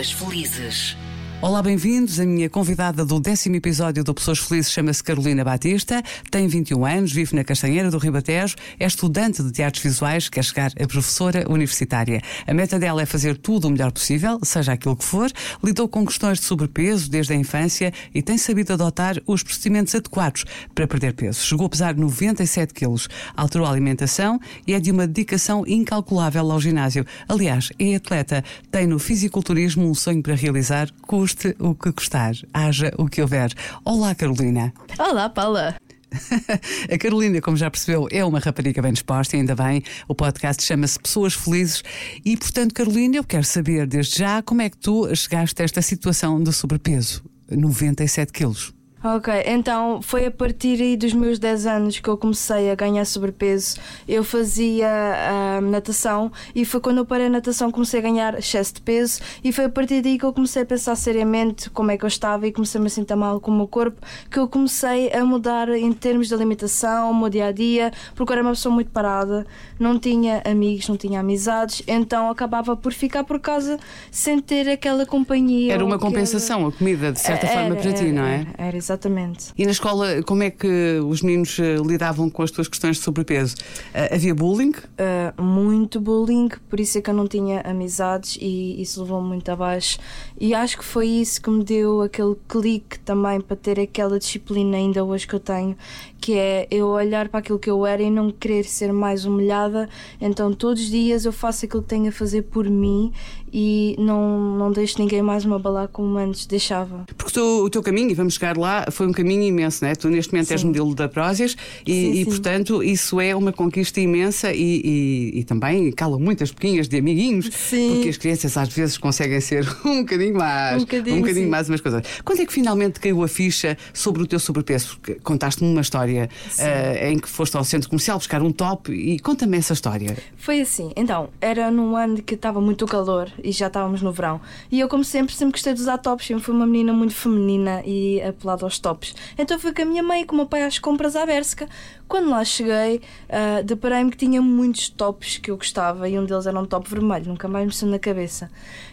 Pessoas felizes. Olá, bem-vindos. A minha convidada do décimo episódio do Pessoas Felizes chama-se Carolina Batista, tem 21 anos, vive na Castanheira do Ribatejo, é estudante de teatros visuais, quer chegar a professora universitária. A meta dela é fazer tudo o melhor possível, seja aquilo que for, lidou com questões de sobrepeso desde a infância e tem sabido adotar os procedimentos adequados para perder peso. Chegou a pesar 97 quilos, alterou a alimentação e é de uma dedicação incalculável ao ginásio. Aliás, é atleta, tem no fisiculturismo um sonho para realizar, custe o que custar, haja o que houver. Olá, Carolina. Olá, Paula. A Carolina, como já percebeu, é uma rapariga bem disposta, ainda bem. O podcast chama-se Pessoas Felizes. E, portanto, Carolina, eu quero saber desde já como é que tu chegaste a esta situação de sobrepeso, 97 quilos. Ok, então foi a partir aí dos meus 10 anos que eu comecei a ganhar sobrepeso. Eu fazia uh, natação e foi quando eu parei a natação comecei a ganhar excesso de peso e foi a partir daí que eu comecei a pensar seriamente como é que eu estava e comecei a me sentir mal com o meu corpo que eu comecei a mudar em termos de alimentação, o meu dia a dia, porque eu era uma pessoa muito parada, não tinha amigos, não tinha amizades, então acabava por ficar por casa sem ter aquela companhia. Era uma compensação, a comida, de certa era, forma, para era, ti, não é? Era, era exatamente. E na escola, como é que os meninos eh, lidavam com as tuas questões de sobrepeso? Uh, havia bullying? Uh, muito bullying, por isso é que eu não tinha amizades e isso levou-me muito abaixo. E acho que foi isso que me deu aquele clique também para ter aquela disciplina ainda hoje que eu tenho, que é eu olhar para aquilo que eu era e não querer ser mais humilhada. Então todos os dias eu faço aquilo que tenho a fazer por mim e não, não deixo ninguém mais me abalar como antes deixava. Porque tu, o teu caminho, e vamos chegar lá, foi um caminho imenso, não é? Tu neste momento sim. és modelo da Prósias e, sim, e sim. portanto, isso é uma conquista imensa e, e, e também cala muitas boquinhas de amiguinhos, porque as crianças às vezes conseguem ser um bocadinho mais, um bocadinho, um bocadinho mais umas coisas. Quando é que finalmente caiu a ficha sobre o teu sobrepeso? Contaste-me uma história uh, em que foste ao centro comercial buscar um top e conta-me essa história. Foi assim, então, era num ano que estava muito calor e já estávamos no verão. E eu, como sempre, sempre gostei de usar tops. Sempre fui uma menina muito feminina e apelada aos tops. Então fui com a minha mãe e com o meu pai às compras à Berska. Quando lá cheguei, uh, deparei-me que tinha muitos tops que eu gostava e um deles era um top vermelho, nunca mais me saiu na cabeça.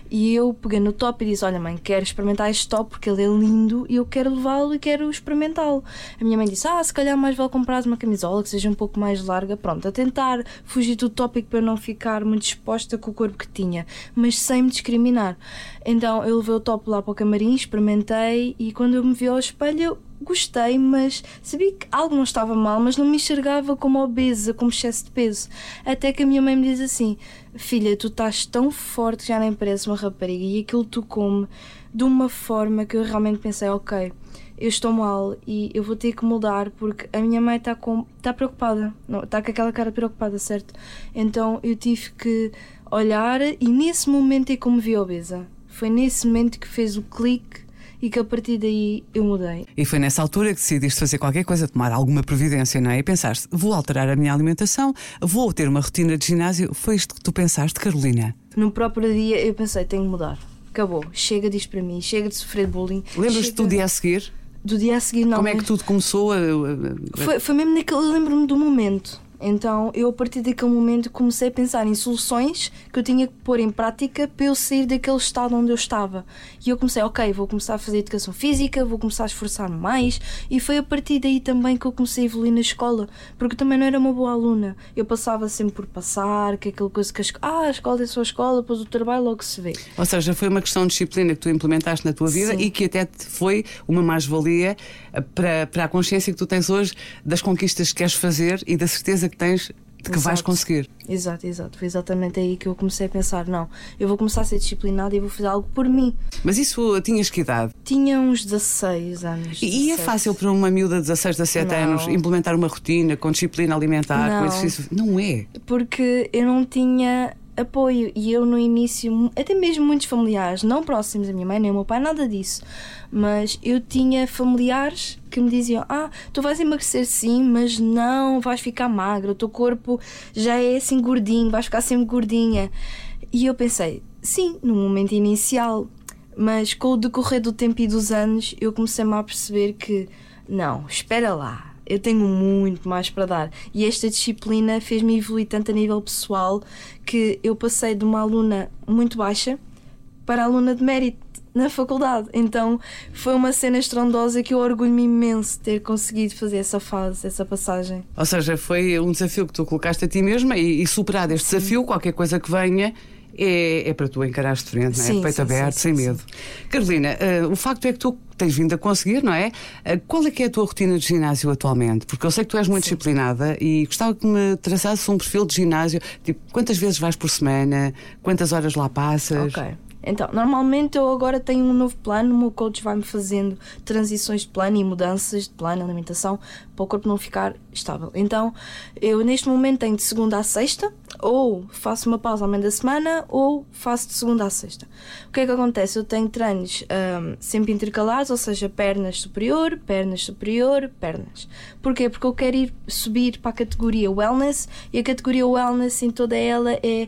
E eu peguei no top e disse: Olha, mãe, quero experimentar este top porque ele é lindo e eu quero levá-lo e quero experimentá-lo. A minha mãe disse: Ah, se calhar mais vale comprar uma camisola que seja um pouco mais larga. Pronto, a tentar fugir do tópico para não ficar muito exposta com o corpo que tinha, mas sem me discriminar. Então eu levei o top lá para o camarim, experimentei e quando eu me vi ao espelho, gostei, mas sabia que algo não estava mal, mas não me enxergava como obesa, como excesso de peso. Até que a minha mãe me diz assim: Filha, tu estás tão forte que já nem parece uma rapariga e aquilo tu come de uma forma que eu realmente pensei: Ok, eu estou mal e eu vou ter que mudar porque a minha mãe está com está preocupada, não, está com aquela cara preocupada, certo? Então eu tive que olhar e nesse momento é como vi obesa. Foi nesse momento que fez o clique e que a partir daí eu mudei. E foi nessa altura que decidiste fazer qualquer coisa, tomar alguma providência, não é? E pensaste, vou alterar a minha alimentação, vou ter uma rotina de ginásio. Foi isto que tu pensaste, Carolina? No próprio dia eu pensei, tenho que mudar. Acabou, chega disto para mim, chega de sofrer bullying. Lembras-te chega... do dia a seguir? Do dia a seguir, não. Como é que tudo começou? A... Foi, foi mesmo naquele. Lembro-me do momento. Então eu, a partir daquele momento, comecei a pensar em soluções que eu tinha que pôr em prática para eu sair daquele estado onde eu estava. E eu comecei, ok, vou começar a fazer educação física, vou começar a esforçar-me mais. E foi a partir daí também que eu comecei a evoluir na escola, porque eu também não era uma boa aluna. Eu passava sempre por passar, que é aquela coisa que a, ah, a escola é a sua escola, depois o trabalho logo se vê. Ou seja, foi uma questão de disciplina que tu implementaste na tua vida Sim. e que até foi uma mais-valia para, para a consciência que tu tens hoje das conquistas que queres fazer e da certeza que tens de que exato. vais conseguir. Exato, exato. Foi exatamente aí que eu comecei a pensar: não, eu vou começar a ser disciplinada e vou fazer algo por mim. Mas isso tinhas que idade? Tinha uns 16 anos. E 17. é fácil para uma miúda de 16, 17 não. anos implementar uma rotina com disciplina alimentar, não. com exercício? Não é. Porque eu não tinha apoio e eu no início, até mesmo muitos familiares, não próximos da minha mãe nem o meu pai, nada disso, mas eu tinha familiares que me diziam: Ah, tu vais emagrecer sim, mas não vais ficar magra, o teu corpo já é assim gordinho, vais ficar sempre gordinha. E eu pensei: sim, no momento inicial, mas com o decorrer do tempo e dos anos, eu comecei-me a perceber que não, espera lá eu tenho muito mais para dar. E esta disciplina fez-me evoluir tanto a nível pessoal que eu passei de uma aluna muito baixa para aluna de mérito na faculdade. Então foi uma cena estrondosa que eu orgulho-me imenso de ter conseguido fazer essa fase, essa passagem. Ou seja, foi um desafio que tu colocaste a ti mesma e, e superado este desafio, qualquer coisa que venha. É, é para tu encarares de frente, não é? Sim, Peito sim, aberto, sim, sem sim, medo. Carolina, uh, o facto é que tu tens vindo a conseguir, não é? Uh, qual é que é a tua rotina de ginásio atualmente? Porque eu sei que tu és muito disciplinada e gostava que me traçasses um perfil de ginásio. Tipo, quantas vezes vais por semana? Quantas horas lá passas? Ok. Então, normalmente eu agora tenho um novo plano, o meu coach vai-me fazendo transições de plano e mudanças de plano, alimentação, para o corpo não ficar estável. Então, eu neste momento tenho de segunda a sexta, ou faço uma pausa ao meio da semana, ou faço de segunda a sexta. O que é que acontece? Eu tenho treinos um, sempre intercalares, ou seja, pernas superior, pernas superior, pernas. Porquê? Porque eu quero ir subir para a categoria wellness e a categoria wellness em toda ela é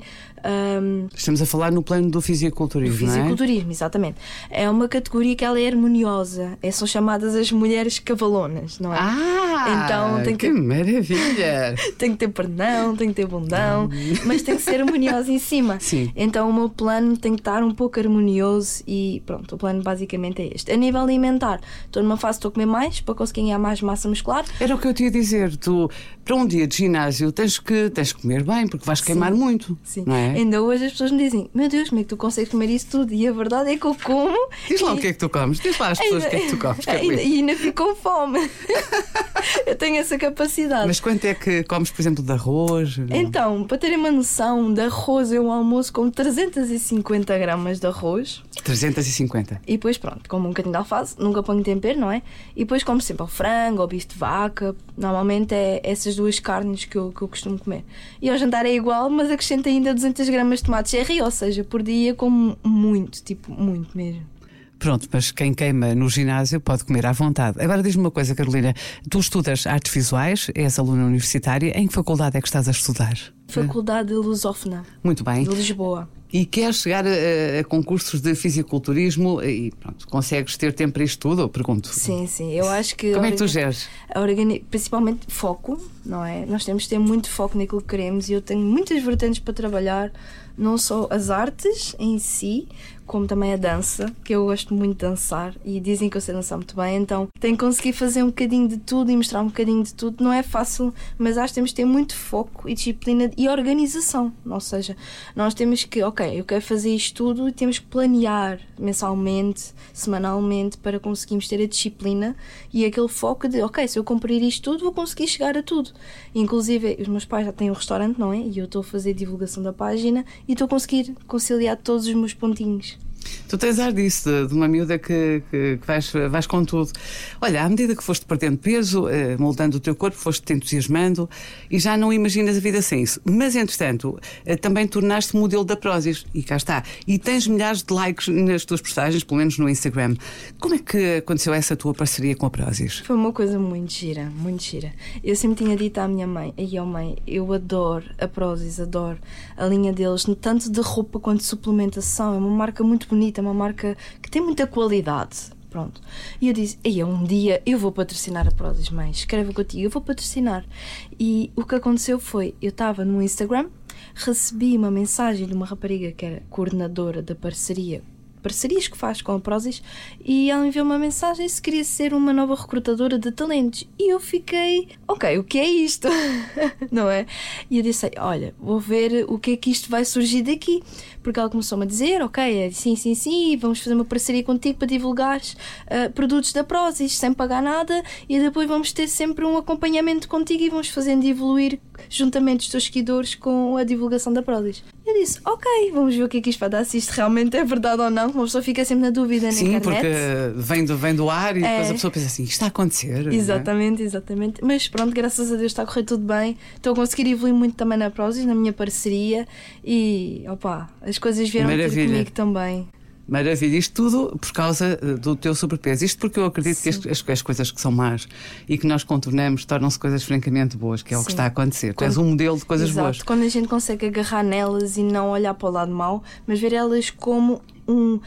um, Estamos a falar no plano do fisiculturismo, do é? fisiculturismo, exatamente. É uma categoria que ela é harmoniosa. É, são chamadas as mulheres cavalonas, não é? Ah, Então tem que que- maravilha! Tem que ter pernão, tem que ter bundão, mas tem que ser harmoniosa em cima. Sim. Então o meu plano tem que estar um pouco harmonioso e pronto, o plano basicamente é este. A nível alimentar, estou numa fase que estou a comer mais para conseguir ganhar mais massa muscular. Era o que eu te ia dizer. Tu, para um dia de ginásio, tens que, tens que comer bem, porque vais queimar muito. Sim. Não é? Ainda hoje as pessoas me dizem: Meu Deus, como é que tu consegues comer isso tudo? E a verdade é que eu como. Diz lá e- o que é que tu comes. Diz lá às pessoas o que é que tu comes. ainda, Carolina. e ainda fico com fome. eu tenho essa capacidade. Mas quanto é que comes, por exemplo, de arroz? Então, para terem uma noção, de arroz eu almoço com 350 gramas de arroz 350. e depois, pronto, como um bocadinho de alface, nunca ponho tempero, não é? E depois como sempre o frango ou bife de vaca, normalmente é essas duas carnes que eu, que eu costumo comer. E ao jantar é igual, mas acrescento ainda 200 gramas de tomate cherry, ou seja, por dia como muito, tipo, muito mesmo. Pronto, mas quem queima no ginásio pode comer à vontade. Agora diz-me uma coisa, Carolina. Tu estudas artes visuais, és aluna universitária. Em que faculdade é que estás a estudar? Faculdade Lusófona, Muito bem. de Lisboa. E queres chegar a, a concursos de fisiculturismo e pronto, consegues ter tempo para isto tudo? Eu pergunto. Sim, sim, eu acho que. Como é que tu geres? organi- principalmente foco, não é? Nós temos de ter muito foco naquilo que queremos e eu tenho muitas vertentes para trabalhar, não só as artes em si, como também a dança, que eu gosto muito de dançar e dizem que eu sei dançar muito bem, então tenho que conseguir fazer um bocadinho de tudo e mostrar um bocadinho de tudo. Não é fácil, mas acho que temos de ter muito foco e disciplina e organização. Ou seja, nós temos que, ok, eu quero fazer isto tudo e temos que planear mensalmente, semanalmente, para conseguirmos ter a disciplina e aquele foco de, ok, se eu cumprir isto tudo, vou conseguir chegar a tudo. Inclusive, os meus pais já têm um restaurante, não é? E eu estou a fazer divulgação da página e estou a conseguir conciliar todos os meus pontinhos. Tu tens ar disso, de, de uma miúda que, que, que vais, vais com tudo. Olha, à medida que foste perdendo peso, eh, moldando o teu corpo, foste-te entusiasmando e já não imaginas a vida sem isso. Mas, entretanto, eh, também tornaste modelo da Prozis e cá está. E tens milhares de likes nas tuas postagens, pelo menos no Instagram. Como é que aconteceu essa tua parceria com a Prozis? Foi uma coisa muito gira, muito gira. Eu sempre tinha dito à minha mãe, aí ó mãe, eu adoro a Prozis, adoro a linha deles, tanto de roupa quanto de suplementação. É uma marca muito bonita, uma marca que tem muita qualidade. Pronto. E eu disse, aí um dia eu vou patrocinar a Prozis, mãe, escreve contigo, eu vou patrocinar. E o que aconteceu foi, eu estava no Instagram, recebi uma mensagem de uma rapariga que era coordenadora da parceria parcerias que faz com a Prozis e ela enviou uma mensagem se queria ser uma nova recrutadora de talentos e eu fiquei, ok, o que é isto? não é? E eu disse, olha, vou ver o que é que isto vai surgir daqui porque ela começou-me a dizer, ok, é, sim, sim, sim vamos fazer uma parceria contigo para divulgares uh, produtos da Prozis sem pagar nada e depois vamos ter sempre um acompanhamento contigo e vamos fazendo evoluir juntamente os teus seguidores com a divulgação da Prozis eu disse, ok, vamos ver o que é que isto vai dar, se isto realmente é verdade ou não. Uma pessoa fica sempre na dúvida na Sim, internet. porque vem do, vem do ar e É. depois a pessoa pensa assim: isto está a acontecer. é? Exatamente, exatamente. Mas pronto, graças a Deus está a correr tudo bem. Estou a conseguir evoluir muito também na Prozis, na minha parceria e opa, as coisas vieram ter comigo também. Maravilha, isto tudo por causa eh, do teu sobrepeso. Isto porque eu acredito que as, as- as coisas que são más e que nós contornamos tornam-se coisas francamente boas, que é o que Sim. está a acontecer. Tu Quando- és um modelo de coisas Exato, boas. quando a gente consegue agarrar nelas e não olhar para o lado mau, mas ver elas como um,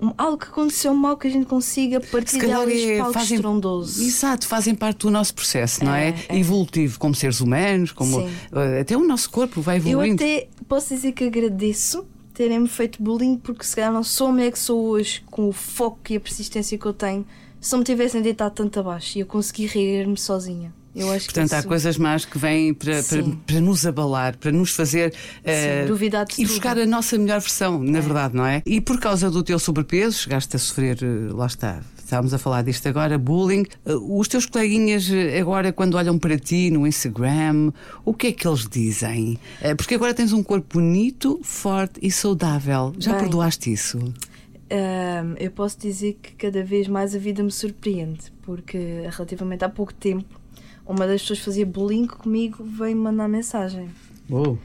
um- algo que aconteceu mal que a gente consiga partir delas para algo estrondoso. Exato, fazem parte do nosso processo, não é? É, é. Evolutivo, como seres humanos, como Sim. eh, até o nosso corpo vai Eu evoluindo. até posso dizer que agradeço terem-me feito bullying, porque se calhar não sou a mulher que sou hoje, com o foco e a persistência que eu tenho, se não me tivessem deitado tanto abaixo e eu consegui reerguer-me sozinha. Eu acho Portanto, que há isso... coisas más que vêm para, para, para nos abalar, para nos fazer eh, duvidar de e tudo. buscar a nossa melhor versão, na verdade, não é? E por causa do teu sobrepeso, chegaste a sofrer, eh, lá está, estávamos a falar disto agora, bullying. Eh, Os teus coleguinhas eh, agora, quando olham para ti no Instagram, o que é que eles dizem? Eh, Porque agora tens um corpo bonito, forte e saudável. Já Bem. perdoaste isso? Ahm, eu posso dizer que cada vez mais a vida me surpreende, porque relativamente há pouco tempo, uma das pessoas que fazia bullying comigo veio-me mandar mensagem. Oh.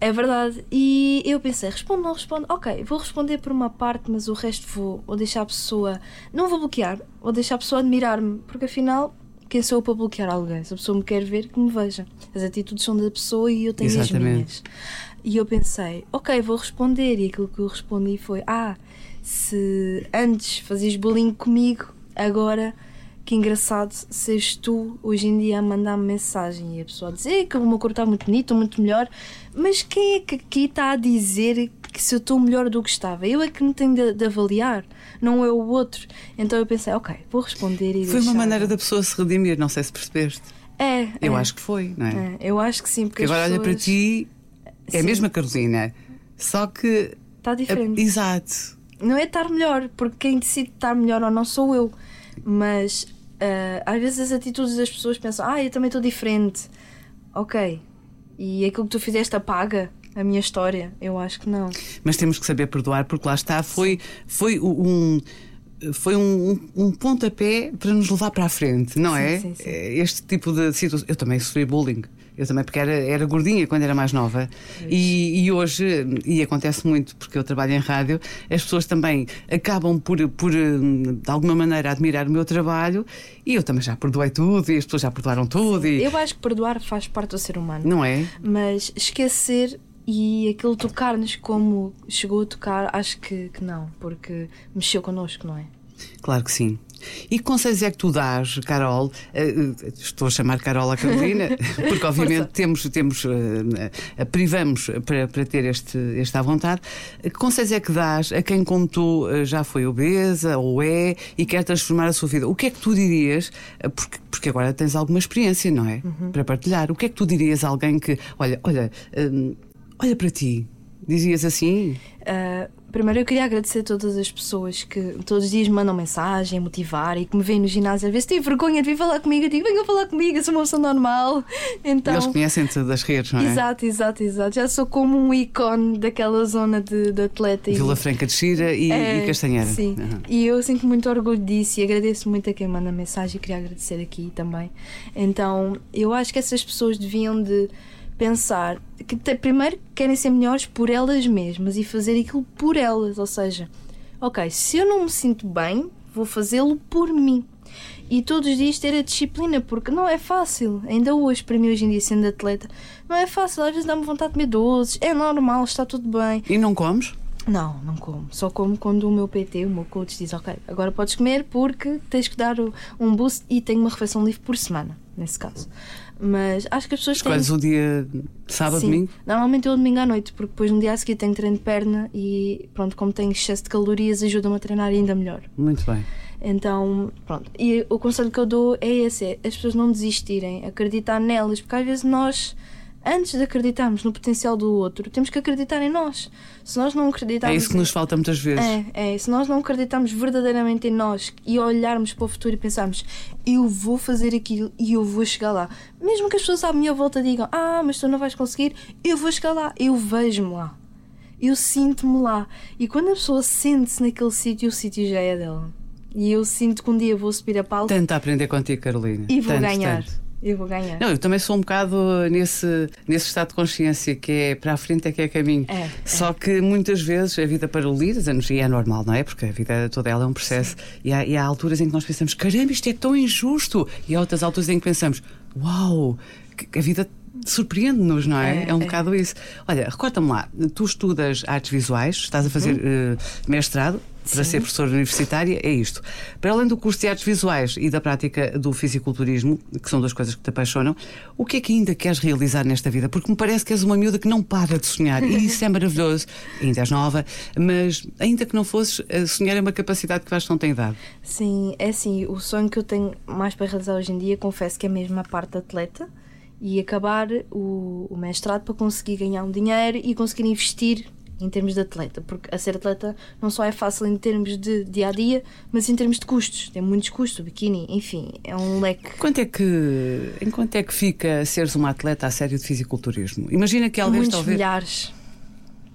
É verdade. E eu pensei, respondo, não respondo. Ok, vou responder por uma parte, mas o resto vou, vou deixar a pessoa. Não vou bloquear, vou deixar a pessoa admirar-me, porque afinal, quem sou eu para bloquear alguém? Se a pessoa me quer ver, que me veja. As atitudes são da pessoa e eu tenho Exatamente. as minhas. E eu pensei, ok, vou responder. E aquilo que eu respondi foi: Ah, se antes fazias bullying comigo, agora que engraçado seres tu hoje em dia a mandar-me mensagem e a pessoa a dizer que o meu corpo está muito bonito, muito melhor. Mas quem é que aqui está a dizer que se eu estou melhor do que estava? Eu é que me tenho de, de avaliar, não é o outro. Então eu pensei, ok, vou responder e Foi uma maneira da pessoa se redimir, não sei se percebeste. É, Eu é, acho que foi, não é? é, eu acho que sim, porque Porque agora as olha para pessoas- ti, é a Sim. mesma Carolina, só que. Está diferente. Exato. Não é estar melhor, porque quem decide estar melhor ou não sou eu. Mas ah, às vezes as atitudes das pessoas pensam, ah, eu também estou diferente. Ok. E aquilo que tu fizeste apaga a minha história? Eu acho que não. Mas temos que saber perdoar, porque lá está, foi, foi um. Foi um, um, pontapé para nos levar para a frente, não Sim, é? sim, sim. É Este tipo de situação. Eu também sofri bullying. Eu também, porque era, era gordinha quando era mais nova. E, e hoje, e acontece muito porque eu trabalho em rádio, as pessoas também acabam por, por, hum, de alguma maneira, admirar o meu trabalho e eu também já perdoei tudo e as pessoas já perdoaram tudo. E, Eu acho que perdoar faz parte do ser humano. Não é? Mas esquecer e aquilo tocar-nos como chegou a tocar, acho que, que não, porque mexeu connosco, não é? Claro que sim. E que conselhos é que tu dás, Carol? Eh, eh, estou a chamar Carol a Carolina, porque obviamente temos, temos eh, privamos para, para ter este, este à vontade. Que conselhos é que dás a quem, como tu, já foi obesa ou é e quer transformar a sua vida? O que é que tu dirias? Porque, porque agora tens alguma experiência, não é? Para partilhar. O que é que tu dirias a alguém que, olha, olha, hum, olha para ti? Dizias assim? Uh, primeiro eu queria agradecer a todas as pessoas que todos os dias me mandam mensagem, motivar e que me veem no ginásio. Às vezes têm vergonha de vir falar comigo. Eu digo, venham falar comigo, eu sou uma pessoa normal. Então, Eles conhecem-te das redes, não é? exato, exato, exato. Já sou como um ícone daquela zona de, de atleta. e- Vila Franca de Xira e, É, e Castanheira. Sim, Aham. e eu sinto muito orgulho disso e agradeço muito a quem manda mensagem e queria agradecer aqui também. Então, eu acho que essas pessoas deviam de pensar que primeiro querem ser melhores por elas mesmas e fazer aquilo por elas, ou seja, ok, se eu não me sinto bem, vou fazê-lo por mim. E todos os dias ter a disciplina, porque não é fácil. Ainda hoje, para mim, hoje em dia, sendo atleta, não é fácil. Às vezes dá-me vontade de comer doces, é normal, está tudo bem. E não comes? Não, não como. Só como quando o meu PT, o meu coach, diz: Ok, agora podes comer porque tens que dar um boost e tenho uma refeição livre por semana, nesse caso. Mas acho que as pessoas têm. Escolhes o dia sábado, Sim. domingo? Normalmente eu domingo à noite, porque depois no dia a seguir tenho treino de perna e pronto, como tenho excesso de calorias, ajuda-me a treinar ainda melhor. Muito bem. Então, pronto. E o conselho que eu dou é esse: é as pessoas não desistirem, acreditar nelas, porque às vezes nós, antes de acreditarmos no potencial do outro, temos que acreditar em nós. Se nós não É acreditarmos. isso que nos falta muitas vezes. É, é, se nós não acreditarmos verdadeiramente em nós e olharmos para o futuro e pensarmos eu vou fazer aquilo e eu vou chegar lá, mesmo que as pessoas à minha volta digam ah, mas tu não vais conseguir, eu vou chegar lá, eu vejo-me lá, eu sinto-me lá. E quando a pessoa sente-se naquele sítio, o sítio já é dela. E eu sinto que um dia vou subir a palco Tanto a aprender contigo, Carolina. e vou Tanto, ganhar. tanto. Eu vou ganhar. Não, eu também sou um bocado nesse, nesse estado de consciência que é para a frente é que é caminho. É, Só que muitas vezes a vida paralisa-nos e é normal, não é? Porque a vida toda ela é um processo. E há, e há alturas em que nós pensamos, caramba, isto é tão injusto. E há outras alturas em que pensamos, uau, que a vida surpreende-nos, não é? É, É, um é. bocado isso. Olha, recorda-me lá, tu estudas artes visuais, estás a fazer eh, mestrado para ser professora universitária, é isto. Para além do curso de artes visuais e da prática do fisiculturismo, que são duas coisas que te apaixonam, o que é que ainda queres realizar nesta vida? Porque me parece que és uma miúda que não para de sonhar e isso é maravilhoso. Ainda és nova, mas ainda que não fosses, eh, sonhar é uma capacidade que vais não tem dado. Sim, é assim, o sonho que eu tenho mais para realizar hoje em dia, confesso que é mesmo a parte atleta e acabar o, o mestrado para conseguir ganhar um dinheiro e conseguir investir em termos de atleta, porque a ser atleta não só é fácil em termos de dia a dia, mas em termos de custos. Tem muitos custos, o biquíni, enfim, é um leque. Quanto é que, em quanto é que fica seres uma atleta a sério de fisiculturismo? Imagina que alguém Muitos está a milhares.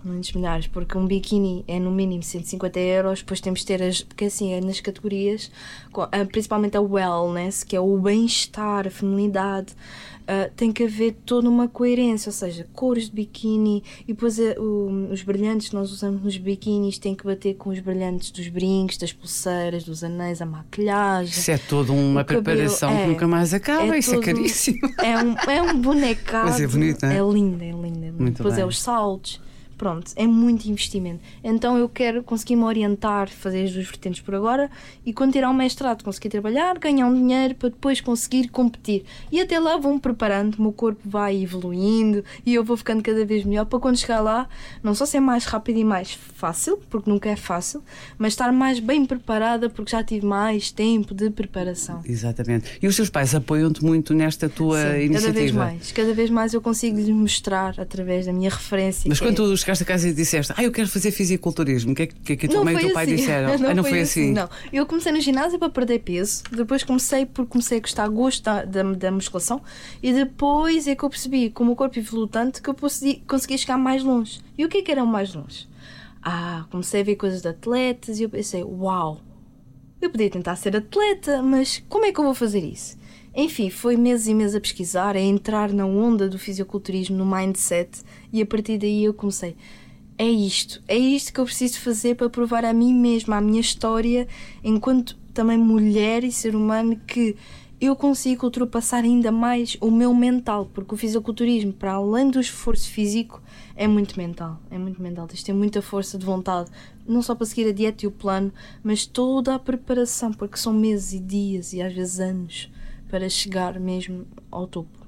Muitos milhares, porque um biquíni é no mínimo 150 euros, depois temos de ter as. Porque assim, é nas categorias, principalmente a wellness, que é o bem-estar, a feminilidade, ah, tem que haver toda uma coerência, ou seja, cores de biquíni e depois ah, o- os brilhantes que nós usamos nos biquínis têm que bater com os brilhantes dos brincos, das pulseiras, dos anéis, a maquilhagem. Isso é toda uma cabelo, preparação que é. nunca mais acaba, É isso é caríssimo. É um, é um bonecado. Mas é bonito, é? É lindo, é lindo. É lindo. Muito Depois bem. é os saltos. Pronto, é muito investimento. Então eu quero conseguir me orientar, fazer as duas vertentes por agora e quando tirar um mestrado conseguir trabalhar, ganhar um dinheiro para depois conseguir competir. E até lá vou-me preparando, o meu corpo vai evoluindo e eu vou ficando cada vez melhor para quando chegar lá, não só ser mais rápido e mais fácil, porque nunca é fácil, mas estar mais bem preparada porque já tive mais tempo de preparação. Exatamente. E os teus pais apoiam-te muito nesta tua Sim, iniciativa. Cada vez mais, cada vez mais eu consigo lhes mostrar através da minha referência. Mas quando é- tu chegaste a casa e disseste, ah, eu quero fazer fisiculturismo, o que é que, que, é que a tua mãe e o teu pai assim. disseram? não, ah, não foi, foi assim. Não, eu comecei no ginásio para perder peso, depois comecei porque comecei a gostar gosto da, da, da musculação e depois é que eu percebi, como o corpo evoluiu tanto, que eu consegui, conseguia chegar mais longe. E o que é que era mais longe? Ah, comecei a ver coisas de atletas e eu pensei, uau, eu podia tentar ser atleta, mas como é que eu vou fazer isso? Enfim, foi meses e meses a pesquisar, a entrar na onda do fisiculturismo, no mindset, e a partir daí eu comecei. É isto, é isto que eu preciso fazer para provar a mim mesma, a minha história, enquanto também mulher e ser humano, que eu consigo ultrapassar ainda mais o meu mental, porque o fisiculturismo, para além do esforço físico, é muito mental. É muito mental. Tens de ter muita força de vontade, não só para seguir a dieta e o plano, mas toda a preparação, porque são meses e dias e às vezes anos para chegar mesmo ao topo.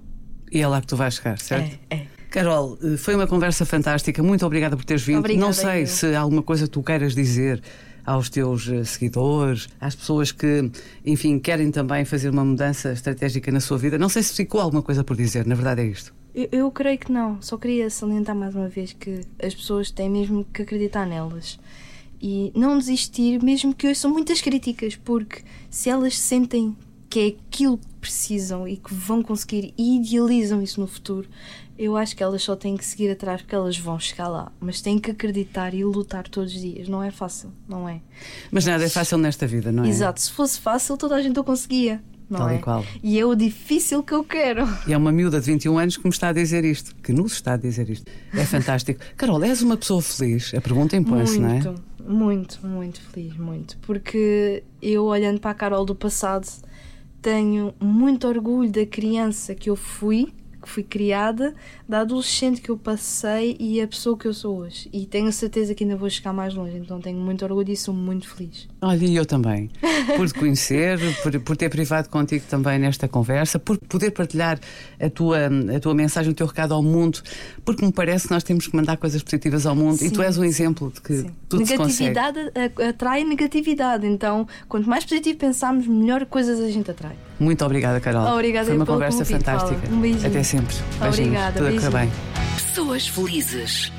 E é lá que tu vais chegar, certo? É, é. Carol, eh, foi uma conversa fantástica. Muito obrigada por teres vindo. Obrigada, não sei eu. se há alguma coisa que tu queiras dizer aos teus eh, seguidores, às pessoas que, enfim, querem também fazer uma mudança estratégica na sua vida. Não sei se ficou alguma coisa por dizer, na verdade é isto. Eu, eu creio que não. Só queria salientar mais uma vez que as pessoas têm mesmo que acreditar nelas e não desistir, mesmo que ouçam muitas críticas, porque se elas sentem que é aquilo que precisam e que vão conseguir e idealizam isso no futuro, eu acho que elas só têm que seguir atrás porque elas vão chegar lá. Mas têm que acreditar e lutar todos os dias. Não é fácil, não é? Mas nada é fácil nesta vida, não é? Exato, se fosse fácil, toda a gente o conseguia. Não Tal e é? qual. E é o difícil que eu quero. E é uma miúda de 21 anos que me está a dizer isto, que nos está a dizer isto. É fantástico. Carol, és uma pessoa feliz? A pergunta impõe-se, não é? Muito, muito, muito feliz, muito. Porque eu, olhando para a Carol do passado, tenho muito orgulho da criança que eu fui, que fui criada, da adolescente que eu passei e a pessoa que eu sou hoje. E tenho certeza que ainda vou chegar mais longe, então tenho muito orgulho e sou muito feliz. Olha, e eu também. Por te conhecer, por, por ter privado contigo também nesta conversa, por poder partilhar a tua, a tua mensagem, o teu recado ao mundo, porque me parece que nós temos que mandar coisas positivas ao mundo e Sim. tu és um exemplo de que Sim. tudo se consegue. negatividade atrai negatividade, então quanto mais positivo pensarmos, melhor coisas a gente atrai. Muito obrigada, Carol. Obrigada Foi uma conversa convite, fantástica. Um beijinho. Até sempre. Beijinhos. Obrigada, Tudo beijinho. bem. Pessoas felizes.